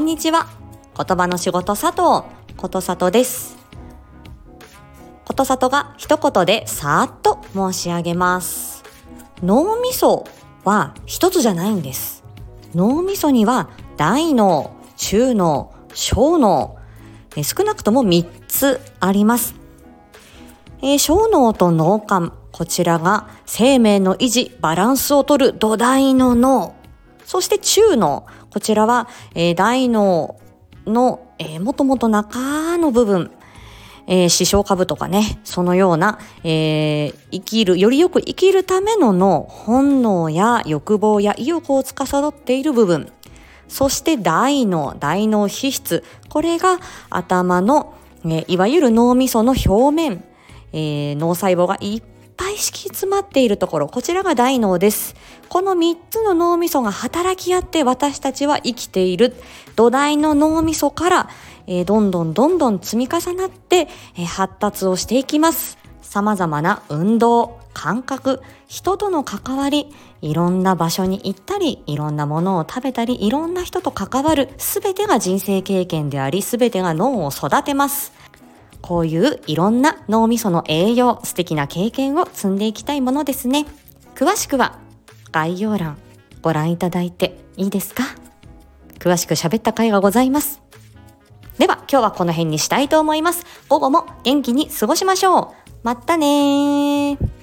んにちは。言葉の仕事佐藤、ことさとです。ことさとが一言でさーっと申し上げます。脳みそは一つじゃないんです。脳みそには大脳、中脳、小脳、少なくとも3つあります。えー、小脳と脳幹、こちらが生命の維持、バランスをとる土台の脳。そして中脳、こちらは、えー、大脳の、えー、もともと中の部分、えー、視床下部とかね、そのような、えー、生きる、よりよく生きるための脳、本能や欲望や意欲を司っている部分。そして大脳、大脳皮質。これが頭の、えー、いわゆる脳みその表面、えー、脳細胞がいっぱい敷き詰まっているところ、こちらが大脳です。この3つの脳みそが働き合って私たちは生きている。土台の脳みそから、えー、どんどんどんどん積み重なって、えー、発達をしていきます。様々な運動、感覚、人との関わり、いろんな場所に行ったり、いろんなものを食べたり、いろんな人と関わる、すべてが人生経験であり、すべてが脳を育てます。こういういろんな脳みその栄養、素敵な経験を積んでいきたいものですね。詳しくは概要欄ご覧いただいていいですか？詳しく喋った回がございます。では今日はこの辺にしたいと思います。午後も元気に過ごしましょう。またねー。